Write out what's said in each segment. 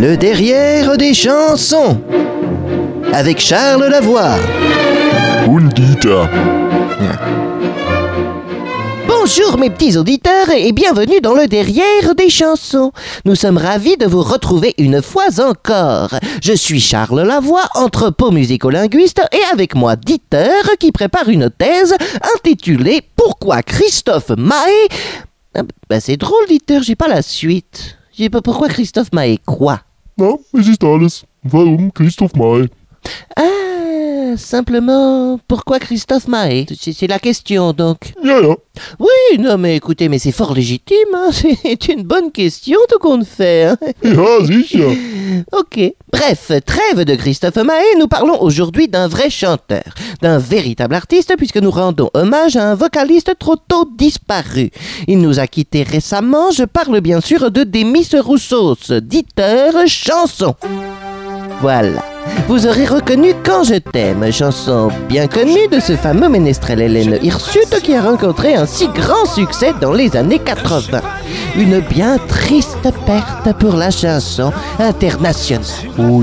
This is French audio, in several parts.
Le derrière des chansons. Avec Charles Lavoie. Undita. Bonjour mes petits auditeurs et bienvenue dans le derrière des chansons. Nous sommes ravis de vous retrouver une fois encore. Je suis Charles Lavoie, entrepôt musicolinguiste et avec moi Dieter qui prépare une thèse intitulée Pourquoi Christophe Maé... Ah, bah, c'est drôle Dieter, j'ai pas la suite. J'ai pas pourquoi Christophe Maé quoi? Na, es ist alles. Warum Christoph May? Ah, simplement pourquoi Christophe Maé? C'est la question donc. Ja. Oui, non mais écoutez, mais c'est fort légitime, hein. c'est une bonne question tout compte fait. hein. Ja, sicher. Ok. Bref, trêve de Christophe Maé, nous parlons aujourd'hui d'un vrai chanteur, d'un véritable artiste, puisque nous rendons hommage à un vocaliste trop tôt disparu. Il nous a quittés récemment, je parle bien sûr de Demis Roussos, diteur chanson. Voilà. Vous aurez reconnu Quand je t'aime, chanson bien connue de ce fameux ménestrel Hélène Hirsute qui a rencontré un si grand succès dans les années 80. Une bien triste perte pour la chanson internationale. Oh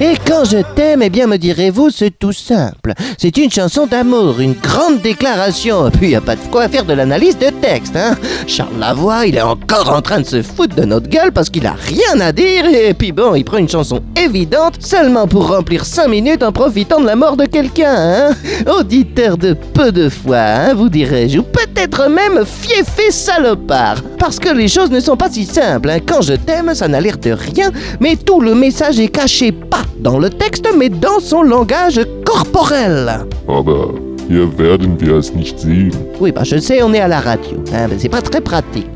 Et quand je t'aime, eh bien me direz-vous, c'est tout simple. C'est une chanson d'amour, une grande déclaration. Puis y a pas de quoi faire de l'analyse de texte, hein. Charles Lavoie, il est encore en train de se foutre de notre gueule parce qu'il a rien à dire. Et puis bon, il prend une chanson évidente seulement pour remplir 5 minutes en profitant de la mort de quelqu'un, hein. Auditeur de peu de foi, hein, vous dirais-je. Ou peut-être même fiefé salopard. Parce que les choses ne sont pas si simples. hein. Quand je t'aime, ça n'a l'air de rien, mais tout le message est caché pas dans le texte, mais dans son langage corporel. Aber hier werden wir es nicht sehen. Oui, bah je sais, on est à la radio, hein, mais c'est pas très pratique.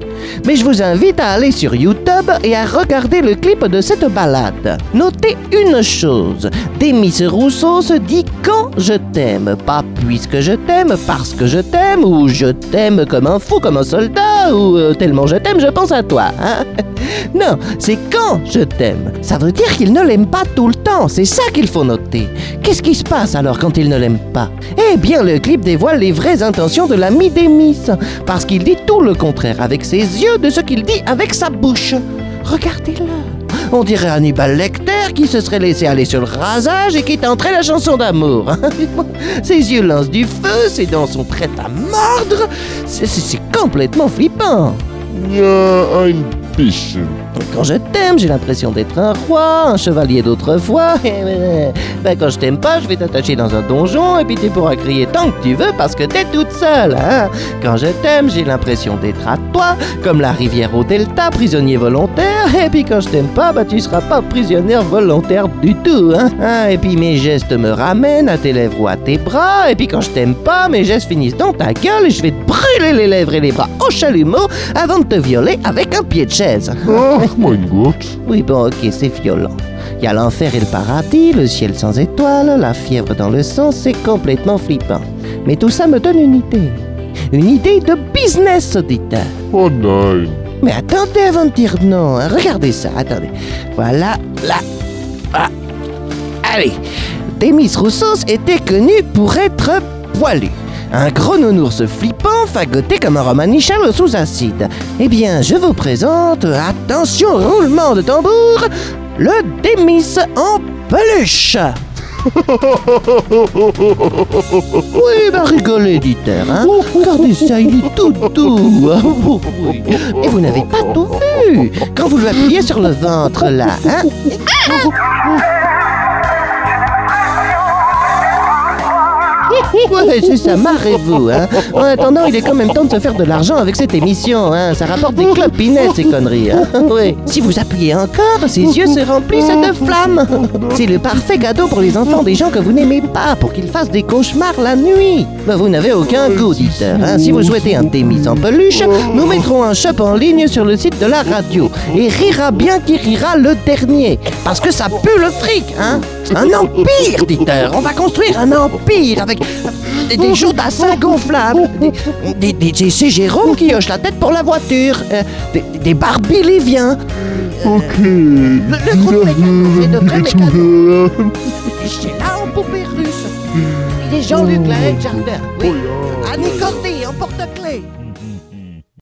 Mais je vous invite à aller sur YouTube et à regarder le clip de cette balade. Notez une chose, Demis Rousseau se dit quand je t'aime, pas puisque je t'aime, parce que je t'aime, ou je t'aime comme un fou, comme un soldat, ou euh, tellement je t'aime, je pense à toi. hein. Non, c'est quand je t'aime. Ça veut dire qu'il ne l'aime pas tout le temps, c'est ça qu'il faut noter. Qu'est-ce qui se passe alors quand il ne l'aime pas? Eh bien, le clip dévoile les vraies intentions de l'ami Demis, parce qu'il dit tout le contraire avec ses yeux de ce qu'il dit avec sa bouche. Regardez-le. On dirait Hannibal Lecter qui se serait laissé aller sur le rasage et qui tenterait la chanson d'amour. ses yeux lancent du feu, ses dents sont prêtes à mordre. C'est- complètement flippant. Quand je t'aime, j'ai l'impression d'être un roi, un chevalier d'autrefois. ben, quand je t'aime pas, je vais t'attacher dans un donjon et puis tu pourras crier tant que tu veux parce que t'es toute seule. Hein? Quand je t'aime, j'ai l'impression d'être à toi, comme la rivière au delta, prisonnier volontaire. Et puis quand je t'aime pas, ben, tu seras pas prisonnière volontaire du tout. Hein, Et puis mes gestes me ramènent à tes lèvres ou à tes bras. Et puis quand je t'aime pas, mes gestes finissent dans ta gueule et je vais te brûler les lèvres et les bras au chalumeau avant de te violer avec un pied de chaise. Ach mein Gott. Oui, bon, ok, c'est violent. Il y a l'enfer et le paradis, le ciel sans étoiles, la fièvre dans le sang, c'est complètement flippant. Mais tout ça me donne une idée. Une idée de business, auditeur. Oh nein. Mais attendez avant de dire non. hein. Regardez ça, attendez. Voilà, là. Ah. Allez. Demis Roussos était connu pour être poilu. Un gros nounours flippant, fagoté comme un romanichal sous acide. Eh bien, je vous présente, attention, roulement de tambour, le Demis en peluche. Oui, bah rigolez, Dieter, hein. Regardez ça, il est tout doux. Ah. Et vous n'avez pas tout vu. Quand vous lui appuyez sur le ventre, là, hein. Ouais, c'est ça, marrez-vous, hein. En attendant, il est quand même temps de se faire de l'argent avec cette émission, hein. Ça rapporte des clopinettes, ces conneries, hein. Oui. Si vous appuyez encore, ses yeux se remplissent de flammes. C'est le parfait cadeau pour les enfants des gens que vous n'aimez pas, pour qu'ils fassent des cauchemars la nuit. Ben, vous n'avez aucun goût, auditeur, hein. Si vous souhaitez un Témis en peluche, nous mettrons un shop en ligne sur le site de la radio. Et rira bien qui rira le dernier. Parce que ça pue le fric, hein. Un empire, auditeur. On va construire un empire avec des, des jours d'assain gonflables. Des, des, des- c'est Jérôme qui hoche la tête pour la voiture. Euh, des, des Barbie Liviens. Okay. Le, le groupe mécano fait de. J'ai là en poupée russe. Il est Jean-Luc Lahaye Jardin. Oui. Annie Cordy en porte-clés.